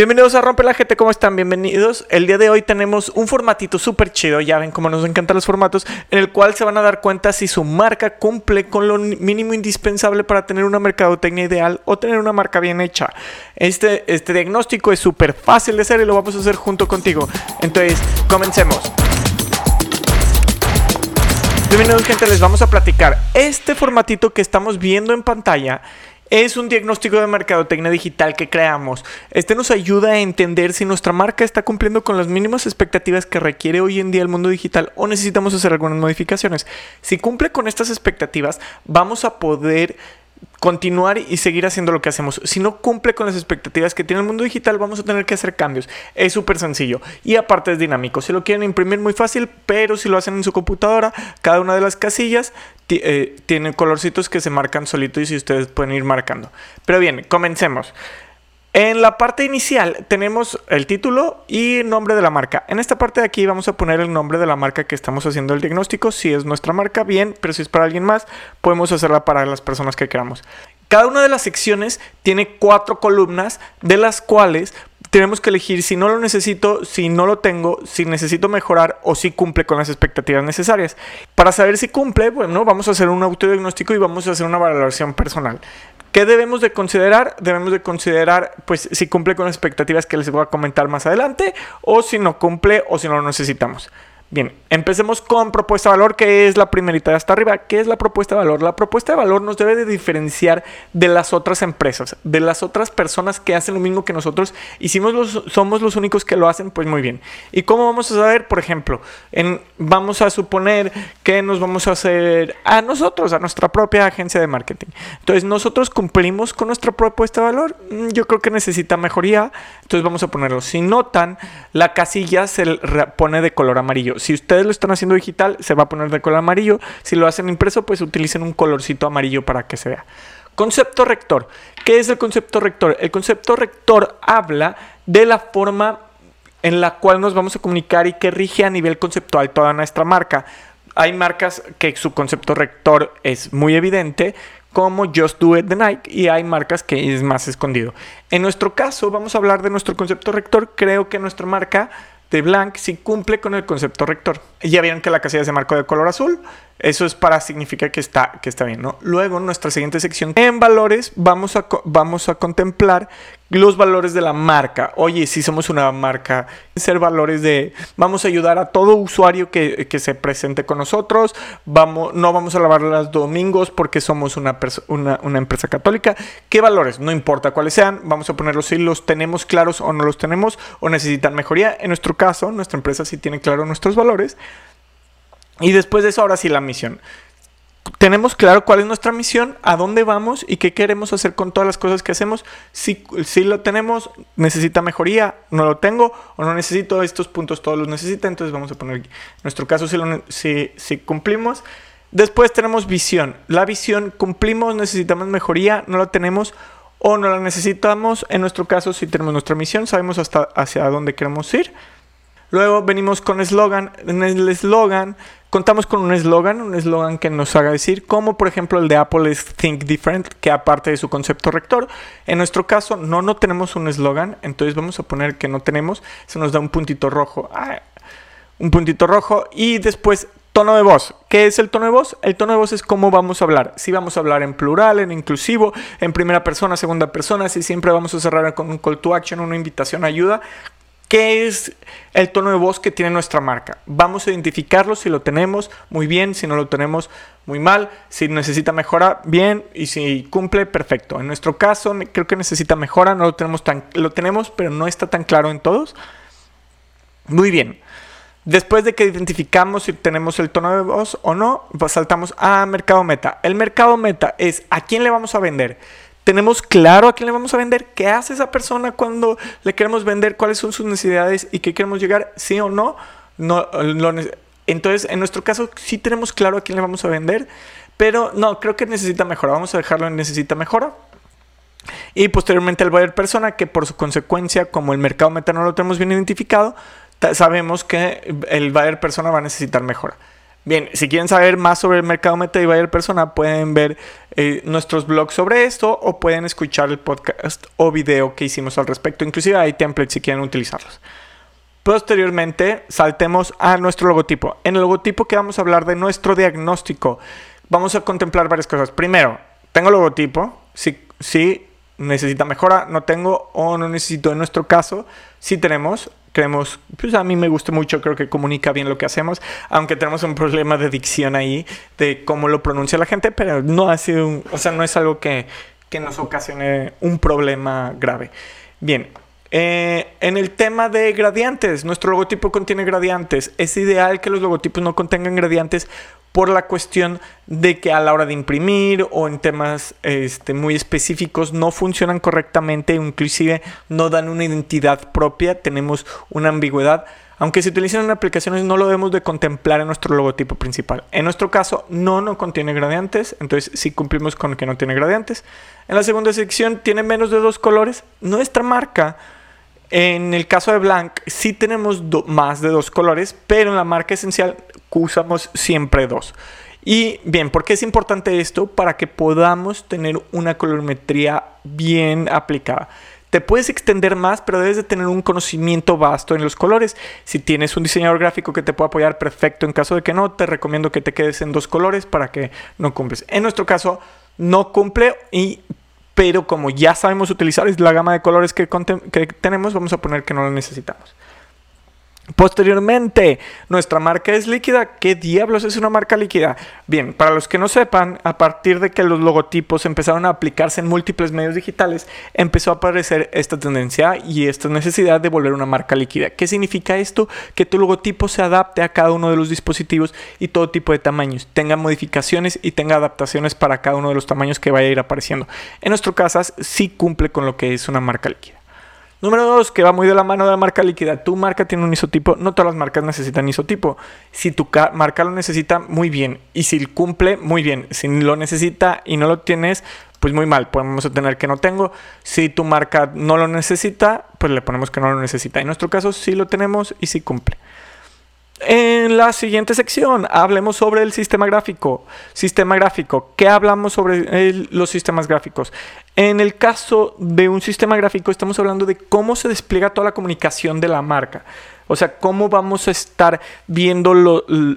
Bienvenidos a Rompe la Gente, ¿cómo están? Bienvenidos. El día de hoy tenemos un formatito súper chido, ya ven cómo nos encantan los formatos, en el cual se van a dar cuenta si su marca cumple con lo mínimo indispensable para tener una mercadotecnia ideal o tener una marca bien hecha. Este, este diagnóstico es súper fácil de hacer y lo vamos a hacer junto contigo. Entonces, comencemos. Bienvenidos gente, les vamos a platicar. Este formatito que estamos viendo en pantalla es un diagnóstico de mercadotecnia digital que creamos. Este nos ayuda a entender si nuestra marca está cumpliendo con las mínimas expectativas que requiere hoy en día el mundo digital o necesitamos hacer algunas modificaciones. Si cumple con estas expectativas, vamos a poder continuar y seguir haciendo lo que hacemos. Si no cumple con las expectativas que tiene el mundo digital, vamos a tener que hacer cambios. Es súper sencillo y aparte es dinámico. Si lo quieren imprimir muy fácil, pero si lo hacen en su computadora, cada una de las casillas eh, tiene colorcitos que se marcan solitos y ustedes pueden ir marcando. Pero bien, comencemos. En la parte inicial tenemos el título y nombre de la marca. En esta parte de aquí vamos a poner el nombre de la marca que estamos haciendo el diagnóstico. Si es nuestra marca, bien, pero si es para alguien más, podemos hacerla para las personas que queramos. Cada una de las secciones tiene cuatro columnas de las cuales tenemos que elegir si no lo necesito, si no lo tengo, si necesito mejorar o si cumple con las expectativas necesarias. Para saber si cumple, bueno, vamos a hacer un autodiagnóstico y vamos a hacer una valoración personal. ¿Qué debemos de considerar? Debemos de considerar pues si cumple con las expectativas que les voy a comentar más adelante o si no cumple o si no lo necesitamos. Bien, empecemos con propuesta de valor, que es la primerita de hasta arriba. ¿Qué es la propuesta de valor? La propuesta de valor nos debe de diferenciar de las otras empresas, de las otras personas que hacen lo mismo que nosotros. Y si somos los únicos que lo hacen, pues muy bien. ¿Y cómo vamos a saber? Por ejemplo, en, vamos a suponer que nos vamos a hacer a nosotros, a nuestra propia agencia de marketing. Entonces, nosotros cumplimos con nuestra propuesta de valor. Mm, yo creo que necesita mejoría. Entonces, vamos a ponerlo. Si notan, la casilla se pone de color amarillo si ustedes lo están haciendo digital, se va a poner de color amarillo. Si lo hacen impreso, pues utilicen un colorcito amarillo para que se vea. Concepto rector. ¿Qué es el concepto rector? El concepto rector habla de la forma en la cual nos vamos a comunicar y que rige a nivel conceptual toda nuestra marca. Hay marcas que su concepto rector es muy evidente, como Just Do It de Nike, y hay marcas que es más escondido. En nuestro caso, vamos a hablar de nuestro concepto rector. Creo que nuestra marca de Blanc si cumple con el concepto rector. Ya vieron que la casilla se marcó de color azul. Eso es para significar que está, que está bien. Luego, en nuestra siguiente sección, en valores, vamos a, vamos a contemplar los valores de la marca. Oye, si somos una marca, ser valores de vamos a ayudar a todo usuario que, se presente con nosotros, vamos, no vamos a lavar los domingos porque somos una, una, una, empresa católica. ¿Qué valores? No importa cuáles sean, vamos a ponerlos si los tenemos claros o no los tenemos o necesitan mejoría. En nuestro caso, nuestra empresa sí tiene claro nuestros valores. Y después de eso, ahora sí la misión. Tenemos claro cuál es nuestra misión, a dónde vamos y qué queremos hacer con todas las cosas que hacemos. Si, si lo tenemos, necesita mejoría, no lo tengo o no necesito estos puntos, todos los necesita. Entonces vamos a poner en nuestro caso si, si, si cumplimos. Después tenemos visión. La visión cumplimos, necesitamos mejoría, no la tenemos o no la necesitamos. En nuestro caso, si tenemos nuestra misión, sabemos hasta hacia dónde queremos ir. Luego venimos con eslogan. En el eslogan contamos con un eslogan, un eslogan que nos haga decir, como por ejemplo el de Apple es Think Different, que aparte de su concepto rector. En nuestro caso no, no tenemos un eslogan, entonces vamos a poner que no tenemos, se nos da un puntito rojo. Ah, un puntito rojo y después Tono de voz. ¿Qué es el tono de voz? El tono de voz es cómo vamos a hablar. Si vamos a hablar en plural, en inclusivo, en primera persona, segunda persona, si siempre vamos a cerrar con un call to action, una invitación a ayuda. ¿Qué es el tono de voz que tiene nuestra marca? Vamos a identificarlo si lo tenemos muy bien, si no lo tenemos muy mal, si necesita mejora, bien, y si cumple, perfecto. En nuestro caso, creo que necesita mejora, no lo tenemos tan, lo tenemos, pero no está tan claro en todos. Muy bien. Después de que identificamos si tenemos el tono de voz o no, pues saltamos a mercado meta. El mercado meta es a quién le vamos a vender tenemos claro a quién le vamos a vender, qué hace esa persona cuando le queremos vender, cuáles son sus necesidades y qué queremos llegar, sí o no. no entonces, en nuestro caso, sí tenemos claro a quién le vamos a vender, pero no, creo que necesita mejora. Vamos a dejarlo en necesita mejora. Y posteriormente el buyer persona, que por su consecuencia, como el mercado meta no lo tenemos bien identificado, sabemos que el buyer persona va a necesitar mejora. Bien, si quieren saber más sobre el mercado meta y buyer persona, pueden ver eh, nuestros blogs sobre esto o pueden escuchar el podcast o video que hicimos al respecto. Inclusive hay templates si quieren utilizarlos. Posteriormente, saltemos a nuestro logotipo. En el logotipo que vamos a hablar de nuestro diagnóstico, vamos a contemplar varias cosas. Primero, tengo logotipo, si, si necesita mejora, no tengo o no necesito. En nuestro caso, si tenemos, creemos, pues a mí me gusta mucho, creo que comunica bien lo que hacemos, aunque tenemos un problema de dicción ahí, de cómo lo pronuncia la gente, pero no ha sido, un, o sea, no es algo que, que nos ocasione un problema grave. Bien, eh, en el tema de gradientes, nuestro logotipo contiene gradientes. Es ideal que los logotipos no contengan gradientes por la cuestión de que a la hora de imprimir o en temas este, muy específicos no funcionan correctamente, inclusive no dan una identidad propia, tenemos una ambigüedad. Aunque se utilizan en aplicaciones no lo debemos de contemplar en nuestro logotipo principal. En nuestro caso no, no contiene gradientes, entonces sí cumplimos con que no tiene gradientes. En la segunda sección tiene menos de dos colores. Nuestra marca en el caso de Blanc sí tenemos más de dos colores, pero en la marca esencial usamos siempre dos. Y bien, ¿por qué es importante esto? Para que podamos tener una colorimetría bien aplicada. Te puedes extender más, pero debes de tener un conocimiento vasto en los colores. Si tienes un diseñador gráfico que te pueda apoyar, perfecto. En caso de que no, te recomiendo que te quedes en dos colores para que no cumples. En nuestro caso, no cumple y pero como ya sabemos utilizar la gama de colores que, que tenemos, vamos a poner que no lo necesitamos. Posteriormente, nuestra marca es líquida. ¿Qué diablos es una marca líquida? Bien, para los que no sepan, a partir de que los logotipos empezaron a aplicarse en múltiples medios digitales, empezó a aparecer esta tendencia y esta necesidad de volver una marca líquida. ¿Qué significa esto? Que tu logotipo se adapte a cada uno de los dispositivos y todo tipo de tamaños, tenga modificaciones y tenga adaptaciones para cada uno de los tamaños que vaya a ir apareciendo. En nuestro caso, sí cumple con lo que es una marca líquida. Número dos, que va muy de la mano de la marca líquida. Tu marca tiene un isotipo. No todas las marcas necesitan isotipo. Si tu marca lo necesita, muy bien. Y si cumple, muy bien. Si lo necesita y no lo tienes, pues muy mal. Podemos tener que no tengo. Si tu marca no lo necesita, pues le ponemos que no lo necesita. En nuestro caso, sí lo tenemos y sí cumple. En la siguiente sección hablemos sobre el sistema gráfico. Sistema gráfico. ¿Qué hablamos sobre los sistemas gráficos? En el caso de un sistema gráfico estamos hablando de cómo se despliega toda la comunicación de la marca. O sea, cómo vamos a estar viendo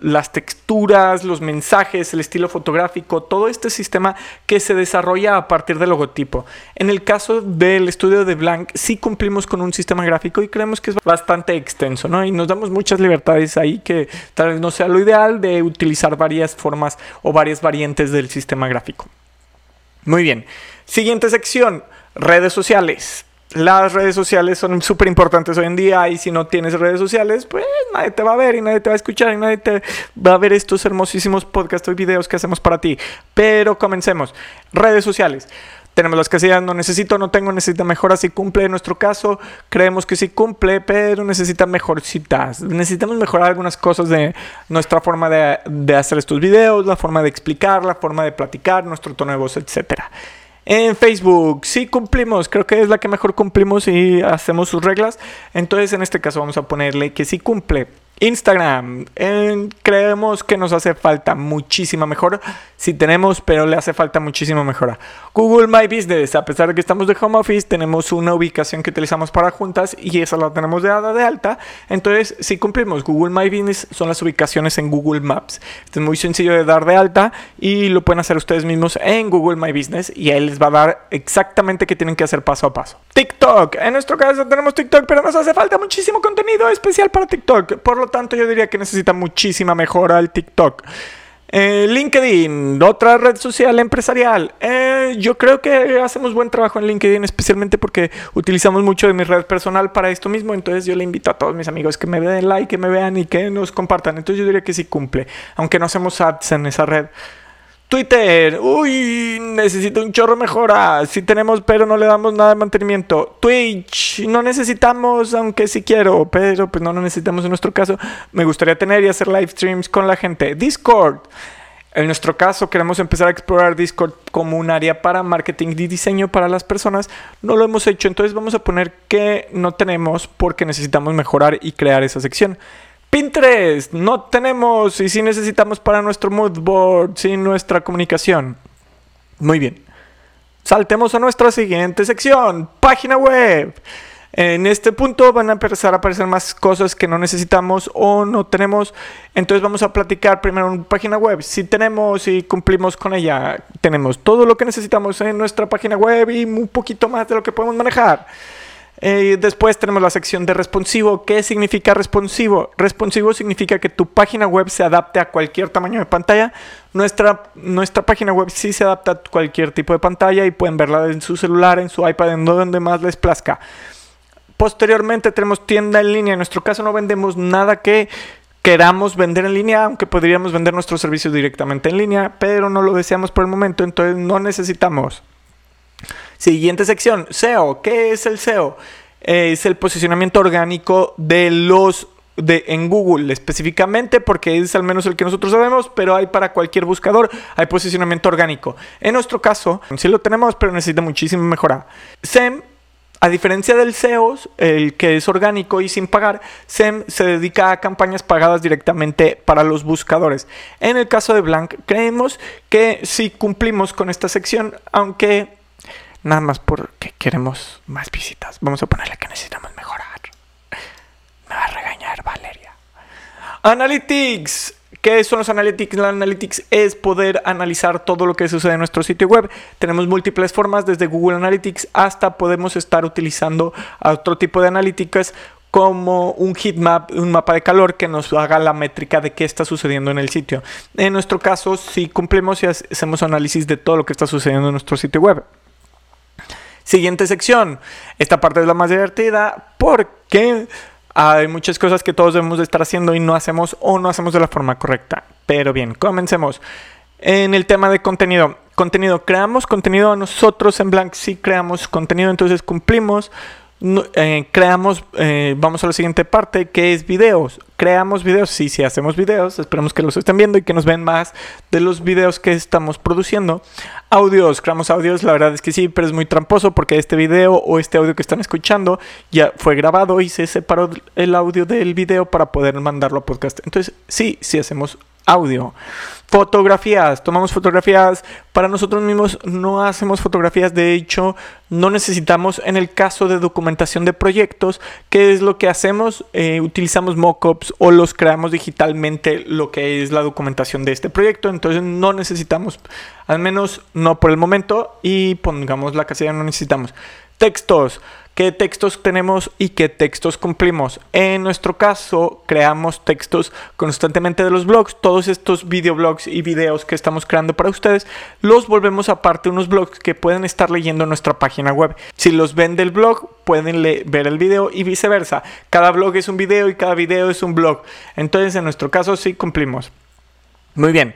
las texturas, los mensajes, el estilo fotográfico, todo este sistema que se desarrolla a partir del logotipo. En el caso del estudio de Blank, sí cumplimos con un sistema gráfico y creemos que es bastante extenso, ¿no? Y nos damos muchas libertades ahí que tal vez no sea lo ideal de utilizar varias formas o varias variantes del sistema gráfico. Muy bien. Siguiente sección, redes sociales las redes sociales son súper importantes hoy en día y si no tienes redes sociales, pues nadie te va a ver y nadie te va a escuchar y nadie te va a ver estos hermosísimos podcasts y videos que hacemos para ti. Pero comencemos. Redes sociales. Tenemos las casillas no necesito, no tengo, necesita mejora si cumple. En nuestro caso, creemos que sí cumple, pero necesita mejorcitas. Necesitamos mejorar algunas cosas de nuestra forma de, de hacer estos videos, la forma de explicar, la forma de platicar, nuestro tono de voz, etcétera. En Facebook, sí cumplimos, creo que es la que mejor cumplimos y hacemos sus reglas. Entonces en este caso vamos a ponerle que sí cumple. Instagram, creemos que nos hace falta muchísima mejora. Sí tenemos, pero le hace falta muchísima mejora. Google My Business, a pesar de que estamos de home office, tenemos una ubicación que utilizamos para juntas y esa la tenemos de, de alta. Entonces, si cumplimos Google My Business, son las ubicaciones en Google Maps. Esto es muy sencillo de dar de alta y lo pueden hacer ustedes mismos en Google My Business y ahí les va a dar exactamente qué tienen que hacer paso a paso. TikTok, en nuestro caso tenemos TikTok, pero nos hace falta muchísimo contenido especial para TikTok. Por lo tanto, yo diría que necesita muchísima mejora el TikTok. Eh, LinkedIn, otra red social empresarial. Eh, yo creo que hacemos buen trabajo en LinkedIn, especialmente porque utilizamos mucho de mi red personal para esto mismo. Entonces yo le invito a todos mis amigos que me den like, que me vean y que nos compartan. Entonces yo diría que sí cumple, aunque no hacemos ads en esa red. Twitter, uy, necesito un chorro mejora. Sí tenemos, pero no le damos nada de mantenimiento. Twitch, no necesitamos, aunque sí quiero, pero pues no lo necesitamos en nuestro caso. Me gustaría tener y hacer live streams con la gente. Discord. En nuestro caso, queremos empezar a explorar Discord como un área para marketing y diseño para las personas. No lo hemos hecho, entonces vamos a poner que no tenemos porque necesitamos mejorar y crear esa sección. Pinterest, no tenemos y si necesitamos para nuestro mood board, sin nuestra comunicación. Muy bien. Saltemos a nuestra siguiente sección, página web. En este punto van a empezar a aparecer más cosas que no necesitamos o no tenemos. Entonces vamos a platicar primero en página web. Si tenemos y cumplimos con ella, tenemos todo lo que necesitamos en nuestra página web y un poquito más de lo que podemos manejar. Eh, después tenemos la sección de responsivo. ¿Qué significa responsivo? Responsivo significa que tu página web se adapte a cualquier tamaño de pantalla. Nuestra, nuestra página web sí se adapta a cualquier tipo de pantalla y pueden verla en su celular, en su iPad, en donde más les plazca. Posteriormente tenemos tienda en línea. En nuestro caso no vendemos nada que queramos vender en línea, aunque podríamos vender nuestros servicios directamente en línea, pero no lo deseamos por el momento, entonces no necesitamos. Siguiente sección, SEO. ¿Qué es el SEO? es el posicionamiento orgánico de los de, en Google específicamente porque es al menos el que nosotros sabemos, pero hay para cualquier buscador, hay posicionamiento orgánico. En nuestro caso, sí lo tenemos, pero necesita muchísimo mejorar. SEM a diferencia del SEO, el que es orgánico y sin pagar, SEM se dedica a campañas pagadas directamente para los buscadores. En el caso de Blank, creemos que sí cumplimos con esta sección, aunque nada más porque queremos más visitas. Vamos a ponerle que necesitamos mejorar. Me va a regañar Valeria. Analytics. ¿Qué son los analytics? La analytics es poder analizar todo lo que sucede en nuestro sitio web. Tenemos múltiples formas, desde Google Analytics hasta podemos estar utilizando otro tipo de analíticas como un heatmap, un mapa de calor que nos haga la métrica de qué está sucediendo en el sitio. En nuestro caso, si cumplimos y hacemos análisis de todo lo que está sucediendo en nuestro sitio web. Siguiente sección. Esta parte es la más divertida porque hay muchas cosas que todos debemos de estar haciendo y no hacemos o no hacemos de la forma correcta. Pero bien, comencemos. En el tema de contenido. Contenido, creamos contenido nosotros en Blank, sí creamos contenido, entonces cumplimos eh, creamos, eh, vamos a la siguiente parte, que es videos. Creamos videos, sí, sí hacemos videos, esperemos que los estén viendo y que nos ven más de los videos que estamos produciendo. Audios, creamos audios, la verdad es que sí, pero es muy tramposo porque este video o este audio que están escuchando ya fue grabado y se separó el audio del video para poder mandarlo a podcast. Entonces, sí, sí hacemos audio. Fotografías, tomamos fotografías para nosotros mismos, no hacemos fotografías, de hecho no necesitamos en el caso de documentación de proyectos, ¿qué es lo que hacemos? Eh, utilizamos mockups o los creamos digitalmente lo que es la documentación de este proyecto, entonces no necesitamos, al menos no por el momento y pongamos la casilla no necesitamos. Textos, qué textos tenemos y qué textos cumplimos. En nuestro caso, creamos textos constantemente de los blogs. Todos estos videoblogs y videos que estamos creando para ustedes, los volvemos aparte unos blogs que pueden estar leyendo en nuestra página web. Si los ven del blog, pueden ver el video y viceversa. Cada blog es un video y cada video es un blog. Entonces, en nuestro caso, sí cumplimos. Muy bien.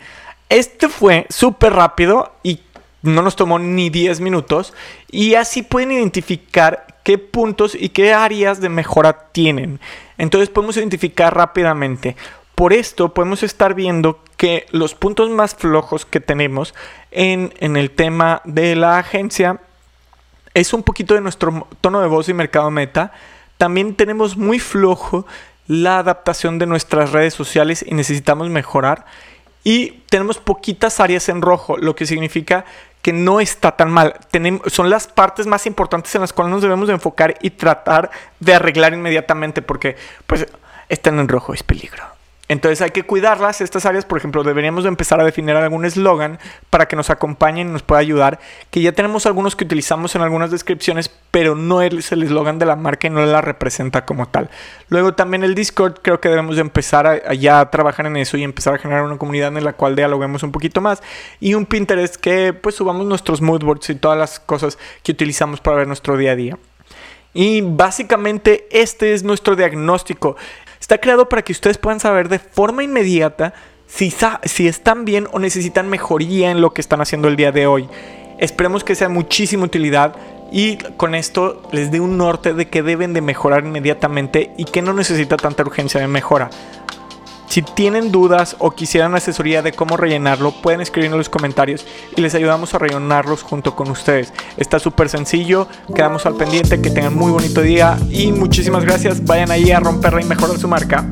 Este fue súper rápido y no nos tomó ni 10 minutos y así pueden identificar qué puntos y qué áreas de mejora tienen. Entonces podemos identificar rápidamente. Por esto podemos estar viendo que los puntos más flojos que tenemos en, en el tema de la agencia es un poquito de nuestro tono de voz y mercado meta. También tenemos muy flojo la adaptación de nuestras redes sociales y necesitamos mejorar. Y tenemos poquitas áreas en rojo, lo que significa que no está tan mal. Son las partes más importantes en las cuales nos debemos de enfocar y tratar de arreglar inmediatamente porque pues están en rojo, es peligro. Entonces hay que cuidarlas, estas áreas, por ejemplo, deberíamos de empezar a definir algún eslogan para que nos acompañen y nos pueda ayudar, que ya tenemos algunos que utilizamos en algunas descripciones, pero no es el eslogan de la marca y no la representa como tal. Luego también el Discord, creo que debemos de empezar a, ya a trabajar en eso y empezar a generar una comunidad en la cual dialoguemos un poquito más. Y un Pinterest que pues subamos nuestros moodboards y todas las cosas que utilizamos para ver nuestro día a día. Y básicamente este es nuestro diagnóstico. Está creado para que ustedes puedan saber de forma inmediata si, si están bien o necesitan mejoría en lo que están haciendo el día de hoy. Esperemos que sea muchísima utilidad y con esto les dé un norte de que deben de mejorar inmediatamente y que no necesita tanta urgencia de mejora. Si tienen dudas o quisieran asesoría de cómo rellenarlo, pueden escribir en los comentarios y les ayudamos a rellenarlos junto con ustedes. Está súper sencillo, quedamos al pendiente, que tengan muy bonito día y muchísimas gracias. Vayan ahí a romperla y mejorar su marca.